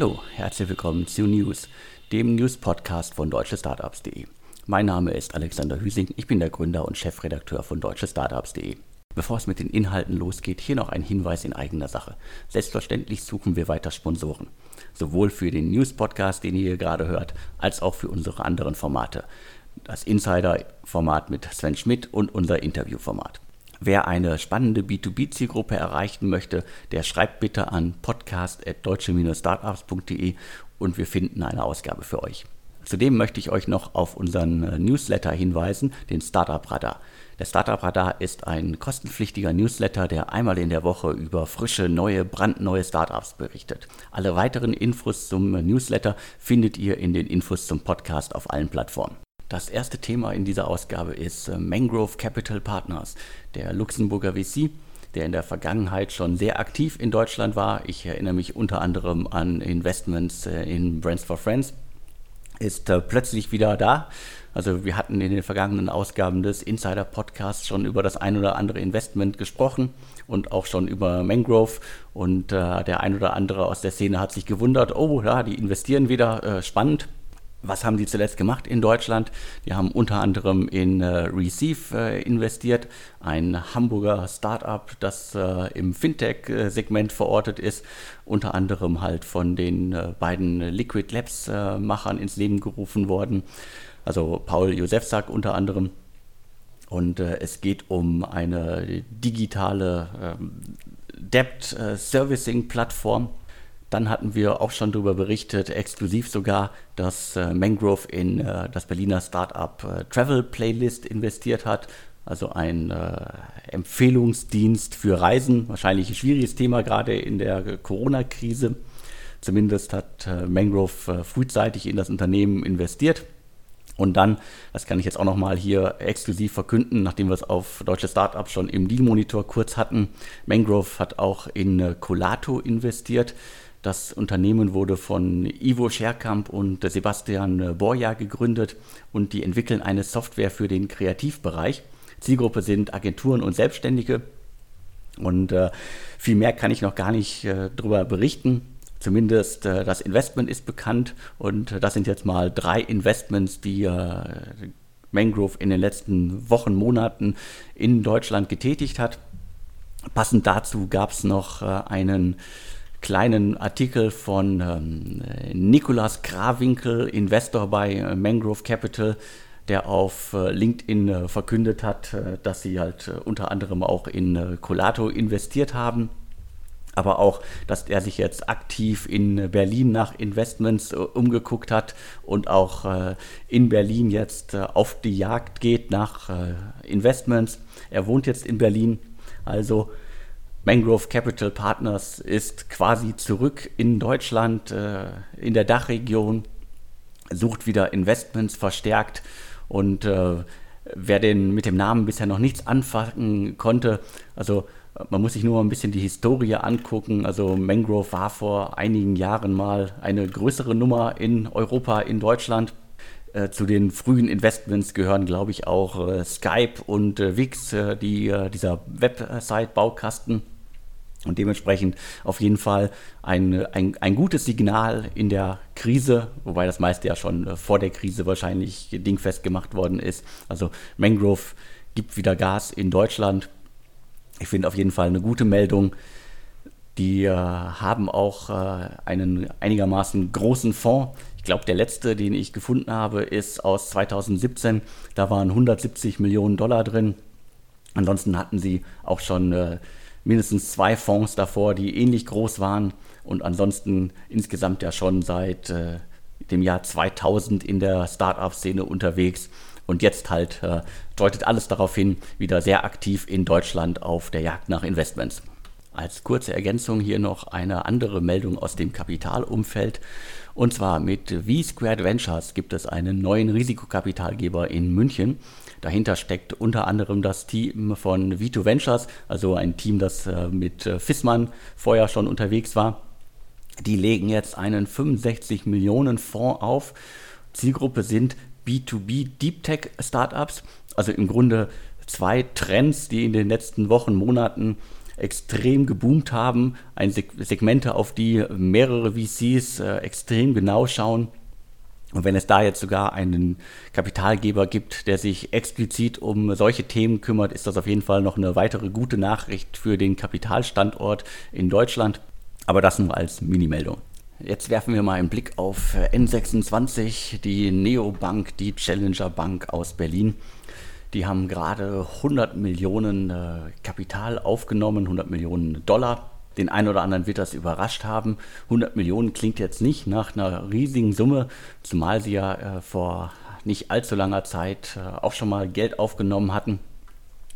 Hallo, herzlich willkommen zu News, dem News-Podcast von deutschestartups.de. Mein Name ist Alexander Hüsing, ich bin der Gründer und Chefredakteur von deutschestartups.de. Bevor es mit den Inhalten losgeht, hier noch ein Hinweis in eigener Sache. Selbstverständlich suchen wir weiter Sponsoren. Sowohl für den News-Podcast, den ihr hier gerade hört, als auch für unsere anderen Formate. Das Insider-Format mit Sven Schmidt und unser Interview-Format. Wer eine spannende B2B-Zielgruppe erreichen möchte, der schreibt bitte an podcast.deutsche-startups.de und wir finden eine Ausgabe für euch. Zudem möchte ich euch noch auf unseren äh, Newsletter hinweisen, den Startup Radar. Der Startup Radar ist ein kostenpflichtiger Newsletter, der einmal in der Woche über frische, neue, brandneue Startups berichtet. Alle weiteren Infos zum Newsletter findet ihr in den Infos zum Podcast auf allen Plattformen. Das erste Thema in dieser Ausgabe ist äh, Mangrove Capital Partners, der Luxemburger VC, der in der Vergangenheit schon sehr aktiv in Deutschland war. Ich erinnere mich unter anderem an Investments äh, in Brands for Friends, ist äh, plötzlich wieder da. Also wir hatten in den vergangenen Ausgaben des Insider Podcasts schon über das ein oder andere Investment gesprochen und auch schon über Mangrove. Und äh, der ein oder andere aus der Szene hat sich gewundert, oh ja, die investieren wieder, äh, spannend. Was haben die zuletzt gemacht in Deutschland? Die haben unter anderem in äh, Receive äh, investiert, ein Hamburger Startup, das äh, im Fintech-Segment verortet ist, unter anderem halt von den äh, beiden Liquid Labs-Machern ins Leben gerufen worden, also Paul Josefsack unter anderem. Und äh, es geht um eine digitale ähm, Debt-Servicing-Plattform dann hatten wir auch schon darüber berichtet, exklusiv sogar, dass äh, Mangrove in äh, das Berliner Startup äh, Travel Playlist investiert hat. Also ein äh, Empfehlungsdienst für Reisen. Wahrscheinlich ein schwieriges Thema, gerade in der Corona-Krise. Zumindest hat äh, Mangrove äh, frühzeitig in das Unternehmen investiert. Und dann, das kann ich jetzt auch nochmal hier exklusiv verkünden, nachdem wir es auf deutsche Startups schon im Deal-Monitor kurz hatten. Mangrove hat auch in Colato investiert. Das Unternehmen wurde von Ivo Scherkamp und Sebastian Borja gegründet und die entwickeln eine Software für den Kreativbereich. Zielgruppe sind Agenturen und Selbstständige. Und äh, viel mehr kann ich noch gar nicht äh, darüber berichten. Zumindest äh, das Investment ist bekannt und das sind jetzt mal drei Investments, die äh, Mangrove in den letzten Wochen, Monaten in Deutschland getätigt hat. Passend dazu gab es noch äh, einen kleinen Artikel von ähm, Nikolas Krawinkel, Investor bei äh, Mangrove Capital, der auf äh, LinkedIn äh, verkündet hat, dass sie halt unter anderem auch in Colato investiert haben. Aber auch, dass er sich jetzt aktiv in Berlin nach Investments umgeguckt hat und auch in Berlin jetzt auf die Jagd geht nach Investments. Er wohnt jetzt in Berlin. Also Mangrove Capital Partners ist quasi zurück in Deutschland, äh, in der Dachregion, sucht wieder Investments verstärkt und äh, wer den mit dem Namen bisher noch nichts anfangen konnte, also man muss sich nur ein bisschen die Historie angucken. Also Mangrove war vor einigen Jahren mal eine größere Nummer in Europa, in Deutschland. Äh, zu den frühen Investments gehören, glaube ich, auch Skype und Wix, die, dieser Website-Baukasten. Und dementsprechend auf jeden Fall ein, ein, ein gutes Signal in der Krise, wobei das meiste ja schon äh, vor der Krise wahrscheinlich dingfest gemacht worden ist. Also Mangrove gibt wieder Gas in Deutschland. Ich finde auf jeden Fall eine gute Meldung. Die äh, haben auch äh, einen einigermaßen großen Fonds. Ich glaube, der letzte, den ich gefunden habe, ist aus 2017. Da waren 170 Millionen Dollar drin. Ansonsten hatten sie auch schon äh, mindestens zwei Fonds davor, die ähnlich groß waren und ansonsten insgesamt ja schon seit äh, dem Jahr 2000 in der Startup-Szene unterwegs und jetzt halt äh, deutet alles darauf hin, wieder sehr aktiv in Deutschland auf der Jagd nach Investments. Als kurze Ergänzung hier noch eine andere Meldung aus dem Kapitalumfeld. Und zwar mit V-Squared Ventures gibt es einen neuen Risikokapitalgeber in München. Dahinter steckt unter anderem das Team von V2 Ventures, also ein Team, das äh, mit äh, Fissmann vorher schon unterwegs war. Die legen jetzt einen 65 Millionen Fonds auf. Zielgruppe sind B2B Deep Tech Startups, also im Grunde zwei Trends, die in den letzten Wochen, Monaten extrem geboomt haben. Ein Segmente, auf die mehrere VCs äh, extrem genau schauen. Und wenn es da jetzt sogar einen Kapitalgeber gibt, der sich explizit um solche Themen kümmert, ist das auf jeden Fall noch eine weitere gute Nachricht für den Kapitalstandort in Deutschland. Aber das nur als Minimeldung. Jetzt werfen wir mal einen Blick auf N26, die Neobank, die Challenger Bank aus Berlin. Die haben gerade 100 Millionen äh, Kapital aufgenommen, 100 Millionen Dollar den einen oder anderen wird das überrascht haben. 100 Millionen klingt jetzt nicht nach einer riesigen Summe, zumal sie ja äh, vor nicht allzu langer Zeit äh, auch schon mal Geld aufgenommen hatten.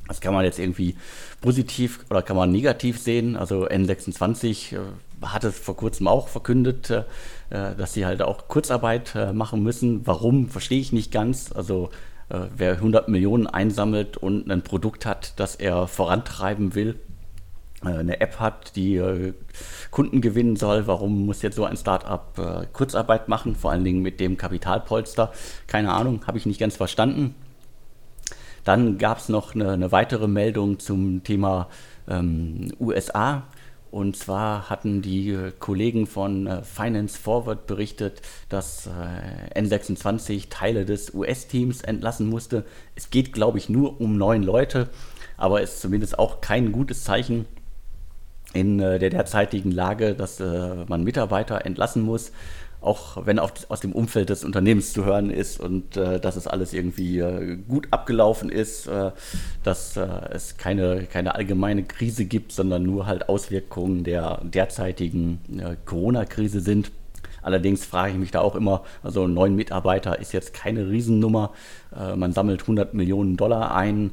Das kann man jetzt irgendwie positiv oder kann man negativ sehen. Also N26 äh, hat es vor kurzem auch verkündet, äh, äh, dass sie halt auch Kurzarbeit äh, machen müssen. Warum, verstehe ich nicht ganz. Also wer 100 Millionen einsammelt und ein Produkt hat, das er vorantreiben will, äh, eine App hat, die äh, Kunden gewinnen soll. Warum muss jetzt so ein Startup äh, Kurzarbeit machen? Vor allen Dingen mit dem Kapitalpolster. Keine Ahnung, habe ich nicht ganz verstanden. Dann gab es noch eine, eine, weitere Meldung zum Thema ähm, USA. Und zwar hatten die Kollegen von äh, Finance Forward berichtet, dass äh, N26 Teile des US-Teams entlassen musste. Es geht, glaube ich, nur um neun Leute, aber ist zumindest auch kein gutes Zeichen in äh, der derzeitigen Lage, dass äh, man Mitarbeiter entlassen muss, auch wenn auf, aus dem Umfeld des Unternehmens zu hören ist und äh, dass es alles irgendwie äh, gut abgelaufen ist, äh, dass äh, es keine, keine allgemeine Krise gibt, sondern nur halt Auswirkungen der derzeitigen Corona-Krise sind. Allerdings frage ich mich da auch immer, also neun Mitarbeiter ist jetzt keine Riesennummer. man sammelt 100 Millionen Dollar ein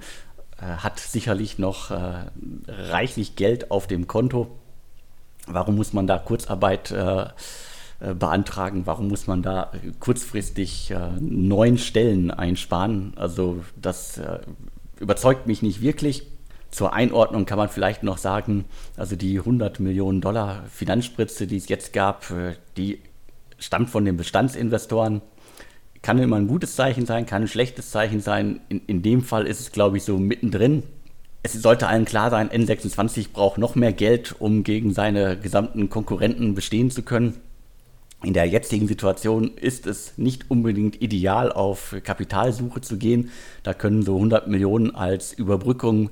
hat sicherlich noch äh, reichlich Geld auf dem Konto. Warum muss man da Kurzarbeit äh, beantragen? Warum muss man da kurzfristig neun Stellen einsparen? Also das überzeugt mich nicht wirklich. Zur Einordnung kann man vielleicht noch sagen, also die 100 Millionen Dollar Finanzspritze, die es jetzt gab, die stammt von den Bestandsinvestoren kann immer ein gutes Zeichen sein, kann ein schlechtes Zeichen sein. In, in dem Fall ist es, glaube ich, so mittendrin. Es sollte allen klar sein, N26 braucht noch mehr Geld, um gegen seine gesamten Konkurrenten bestehen zu können. In der jetzigen Situation ist es nicht unbedingt ideal, auf Kapitalsuche zu gehen. Da können so 100 Millionen als Überbrückung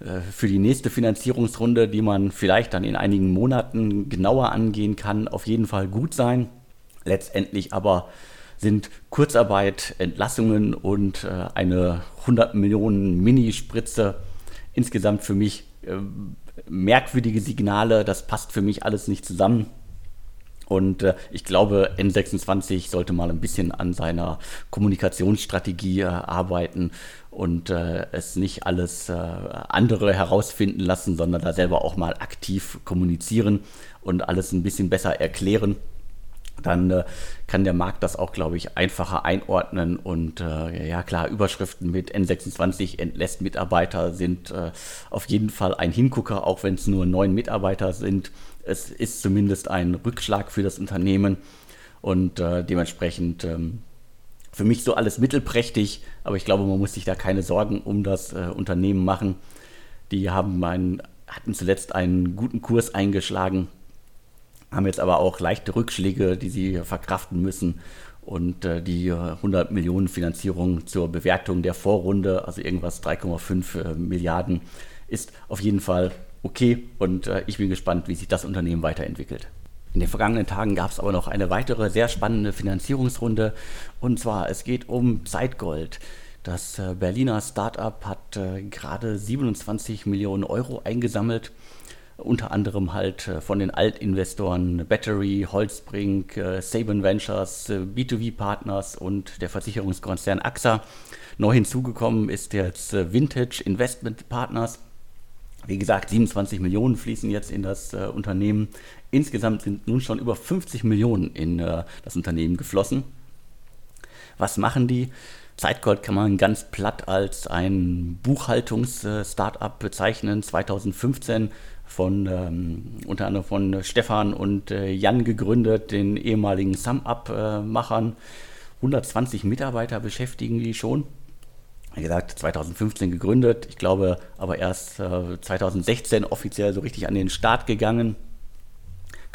äh, für die nächste Finanzierungsrunde, die man vielleicht dann in einigen Monaten genauer angehen kann, auf jeden Fall gut sein. Letztendlich aber sind Kurzarbeit, Entlassungen und äh, eine 100 Millionen Minispritze insgesamt für mich äh, merkwürdige Signale. Das passt für mich alles nicht zusammen. Und äh, ich glaube, N26 sollte mal ein bisschen an seiner Kommunikationsstrategie äh, arbeiten und äh, es nicht alles äh, andere herausfinden lassen, sondern da selber auch mal aktiv kommunizieren und alles ein bisschen besser erklären dann äh, kann der Markt das auch, glaube ich, einfacher einordnen. Und äh, ja, klar, Überschriften mit N26 entlässt Mitarbeiter sind äh, auf jeden Fall ein Hingucker, auch wenn es nur neun Mitarbeiter sind. Es ist zumindest ein Rückschlag für das Unternehmen und äh, dementsprechend ähm, für mich so alles mittelprächtig, aber ich glaube, man muss sich da keine Sorgen um das äh, Unternehmen machen. Die haben einen, hatten zuletzt einen guten Kurs eingeschlagen haben jetzt aber auch leichte Rückschläge, die sie verkraften müssen. Und äh, die 100 Millionen Finanzierung zur Bewertung der Vorrunde, also irgendwas 3,5 äh, Milliarden, ist auf jeden Fall okay. Und äh, ich bin gespannt, wie sich das Unternehmen weiterentwickelt. In den vergangenen Tagen gab es aber noch eine weitere sehr spannende Finanzierungsrunde. Und zwar, es geht um Zeitgold. Das äh, Berliner Startup hat äh, gerade 27 Millionen Euro eingesammelt unter anderem halt äh, von den Altinvestoren Battery, Holzbrink, äh, Saban Ventures, äh, B2B Partners und der Versicherungskonzern AXA. Neu hinzugekommen ist jetzt Vintage Investment Partners. Wie gesagt, 27 Millionen fließen jetzt in das äh, Unternehmen. Insgesamt sind nun schon über 50 Millionen in äh, das Unternehmen geflossen. Was machen die? Zeitgold kann man ganz platt als ein Buchhaltungs-Startup bezeichnen. 2015 von ähm, unter anderem von Stefan und äh, Jan gegründet, den ehemaligen SumUp-Machern. 120 Mitarbeiter beschäftigen die schon. wie gesagt, 2015 gegründet, ich glaube aber erst äh, 2016 offiziell so richtig an den Start gegangen.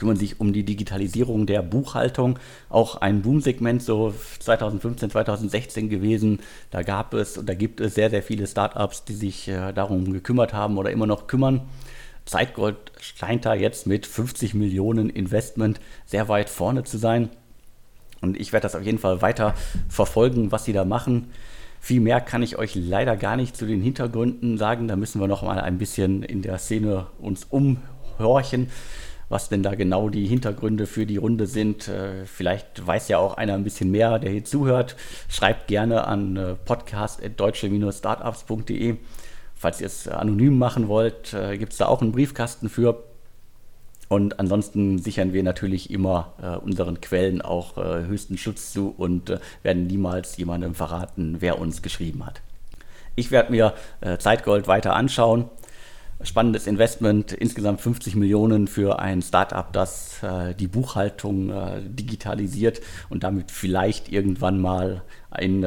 Kümmern sich um die Digitalisierung der Buchhaltung, auch ein Boomsegment so 2015, 2016 gewesen. Da gab es und da gibt es sehr, sehr viele Startups, die sich äh, darum gekümmert haben oder immer noch kümmern. Zeitgold scheint da jetzt mit 50 Millionen Investment sehr weit vorne zu sein. Und ich werde das auf jeden Fall weiter verfolgen, was sie da machen. Viel mehr kann ich euch leider gar nicht zu den Hintergründen sagen. Da müssen wir noch mal ein bisschen in der Szene uns umhorchen, was denn da genau die Hintergründe für die Runde sind. Äh, vielleicht weiß ja auch einer ein bisschen mehr, der hier zuhört. Schreibt gerne an äh, podcast.deutsche-startups.de. Falls ihr es anonym machen wollt, äh, gibt es da auch einen Briefkasten für. Und ansonsten sichern wir natürlich immer äh, unseren Quellen auch höchsten Schutz zu und werden niemals jemandem verraten, wer uns geschrieben hat. Ich werde mir Zeitgold weiter anschauen. Spannendes Investment, insgesamt 50 Millionen für ein Startup, das äh, die Buchhaltung äh, digitalisiert und damit vielleicht irgendwann mal in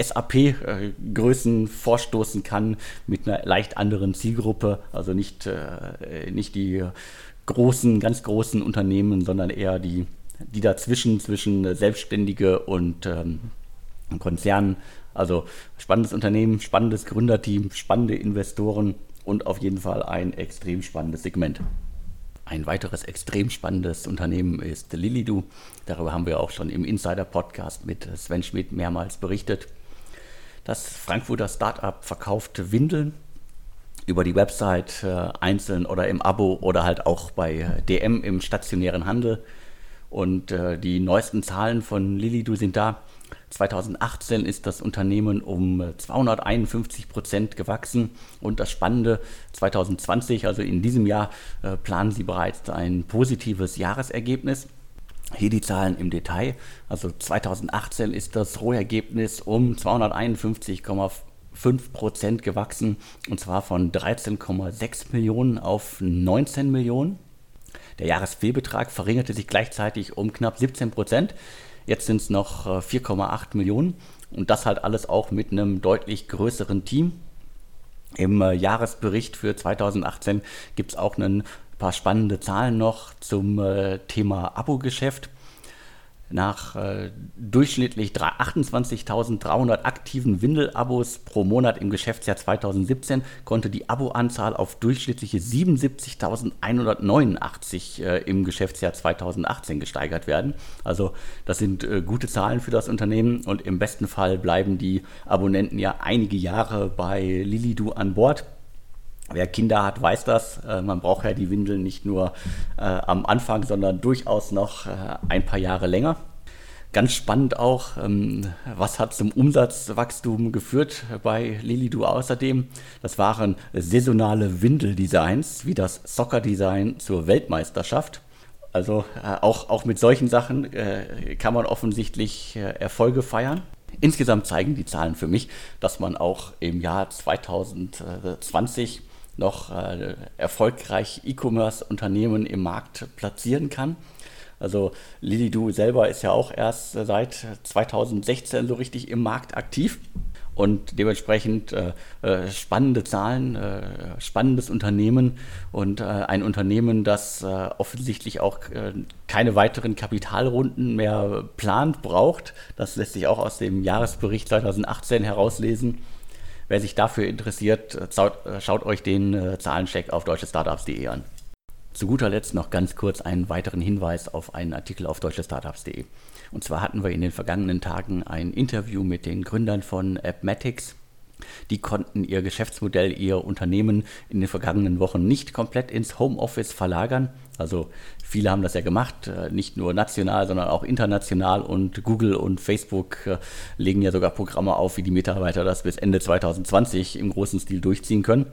SAP-Größen vorstoßen kann mit einer leicht anderen Zielgruppe, also nicht, nicht die großen, ganz großen Unternehmen, sondern eher die, die dazwischen, zwischen Selbstständige und ähm, Konzernen. Also spannendes Unternehmen, spannendes Gründerteam, spannende Investoren und auf jeden Fall ein extrem spannendes Segment. Ein weiteres extrem spannendes Unternehmen ist Lilidu. Darüber haben wir auch schon im Insider-Podcast mit Sven Schmidt mehrmals berichtet. Das Frankfurter Startup verkauft Windeln über die Website äh, einzeln oder im Abo oder halt auch bei DM im stationären Handel. Und äh, die neuesten Zahlen von Lilidu sind da. 2018 ist das Unternehmen um 251 Prozent gewachsen. Und das Spannende, 2020, also in diesem Jahr, äh, planen sie bereits ein positives Jahresergebnis. Hier die Zahlen im Detail. Also 2018 ist das Rohergebnis um 251,5 5% gewachsen und zwar von 13,6 Millionen auf 19 Millionen. Der Jahresfehlbetrag verringerte sich gleichzeitig um knapp 17 Jetzt sind es noch 4,8 äh, Millionen und das halt alles auch mit einem deutlich größeren Team. Im äh, Jahresbericht für 2018 gibt es auch ein paar spannende Zahlen noch zum äh, Thema Abo-Geschäft. Nach äh, durchschnittlich 28.300 aktiven Windel-Abos pro Monat im Geschäftsjahr 2017 konnte die Abo-Anzahl auf durchschnittliche 77.189 äh, im Geschäftsjahr 2018 gesteigert werden. Also das sind äh, gute Zahlen für das Unternehmen und im besten Fall bleiben die Abonnenten ja einige Jahre bei Lilidu an Bord. Wer Kinder hat, weiß das. Äh, man braucht ja die Windeln nicht nur äh, am Anfang, sondern durchaus noch äh, ein paar Jahre länger. Ganz spannend auch, ähm, was hat zum Umsatzwachstum geführt bei Lilidu außerdem? Das waren saisonale Windeldesigns, wie das Soccer-Design zur Weltmeisterschaft. Also äh, auch, auch mit solchen Sachen äh, kann man offensichtlich äh, Erfolge feiern. Insgesamt zeigen die Zahlen für mich, dass man auch im Jahr 2020 noch äh, erfolgreich E-Commerce-Unternehmen im Markt platzieren kann. Also Lilidu selber ist ja auch erst seit 2016 so richtig im Markt aktiv und dementsprechend äh, äh, spannende Zahlen, äh, spannendes Unternehmen und äh, ein Unternehmen, das äh, offensichtlich auch keine weiteren Kapitalrunden mehr plant, braucht. Das lässt sich auch aus dem Jahresbericht 2018 herauslesen. Wer sich dafür interessiert, schaut, äh, schaut euch den äh, Zahlencheck auf deutschestartups.de an. Zu guter Letzt noch ganz kurz einen weiteren Hinweis auf einen Artikel auf deutschestartups.de. Und zwar hatten wir in den vergangenen Tagen ein Interview mit den Gründern von Appmatics. Die konnten ihr Geschäftsmodell, ihr Unternehmen in den vergangenen Wochen nicht komplett ins Homeoffice verlagern. Also viele haben das ja gemacht, äh, nicht nur national, sondern auch international und Google und Facebook äh, legen ja sogar Programme auf, wie die Mitarbeiter das bis Ende 2020 im großen Stil durchziehen können.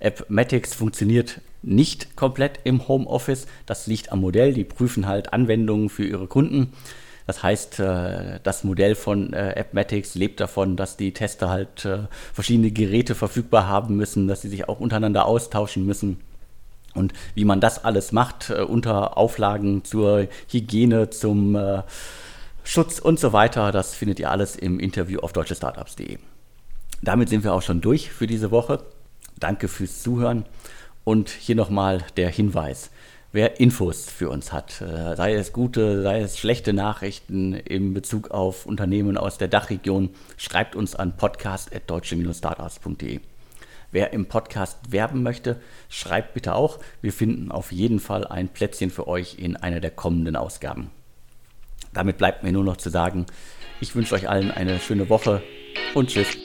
Appmatics funktioniert nicht komplett im Homeoffice. Das liegt am Modell. Die prüfen halt Anwendungen für ihre Kunden. Das heißt, äh, das Modell von Appmatics lebt davon, dass die Tester halt verschiedene Geräte verfügbar haben müssen, dass sie sich auch untereinander austauschen müssen und wie man das alles macht äh, unter Auflagen zur Hygiene, zum äh, Schutz und so weiter, das findet ihr alles im Interview auf deutschestartups.de. Damit sind wir auch schon durch für diese Woche. Danke fürs Zuhören und hier nochmal der Hinweis. Wer Infos für uns hat, äh, sei es gute, sei es schlechte Nachrichten in Bezug auf Unternehmen aus der Dachregion, schreibt uns an podcast.deutsche-startups.de. Wer im Podcast werben möchte, schreibt bitte auch. Wir finden auf jeden Fall ein Plätzchen für euch in einer der kommenden Ausgaben. Damit bleibt mir nur noch zu sagen, ich wünsche euch allen eine schöne Woche und tschüss.